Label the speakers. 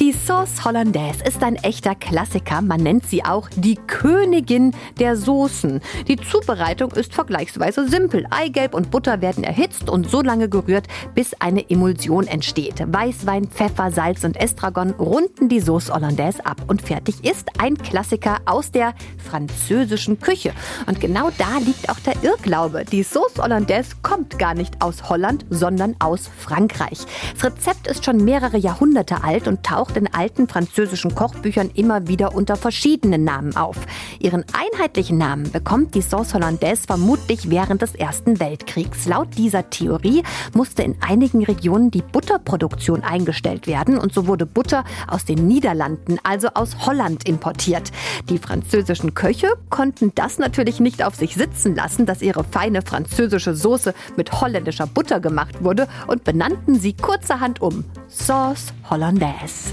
Speaker 1: Die Sauce Hollandaise ist ein echter Klassiker. Man nennt sie auch die Königin der Soßen. Die Zubereitung ist vergleichsweise simpel. Eigelb und Butter werden erhitzt und so lange gerührt, bis eine Emulsion entsteht. Weißwein, Pfeffer, Salz und Estragon runden die Sauce Hollandaise ab. Und fertig ist ein Klassiker aus der französischen Küche. Und genau da liegt auch der Irrglaube. Die Sauce Hollandaise kommt gar nicht aus Holland, sondern aus Frankreich. Das Rezept ist schon mehrere Jahrhunderte alt und taucht in alten französischen Kochbüchern immer wieder unter verschiedenen Namen auf. Ihren einheitlichen Namen bekommt die Sauce Hollandaise vermutlich während des Ersten Weltkriegs. Laut dieser Theorie musste in einigen Regionen die Butterproduktion eingestellt werden und so wurde Butter aus den Niederlanden, also aus Holland, importiert. Die französischen Köche konnten das natürlich nicht auf sich sitzen lassen, dass ihre feine französische Soße mit holländischer Butter gemacht wurde und benannten sie kurzerhand um. Sauce Hollandaise.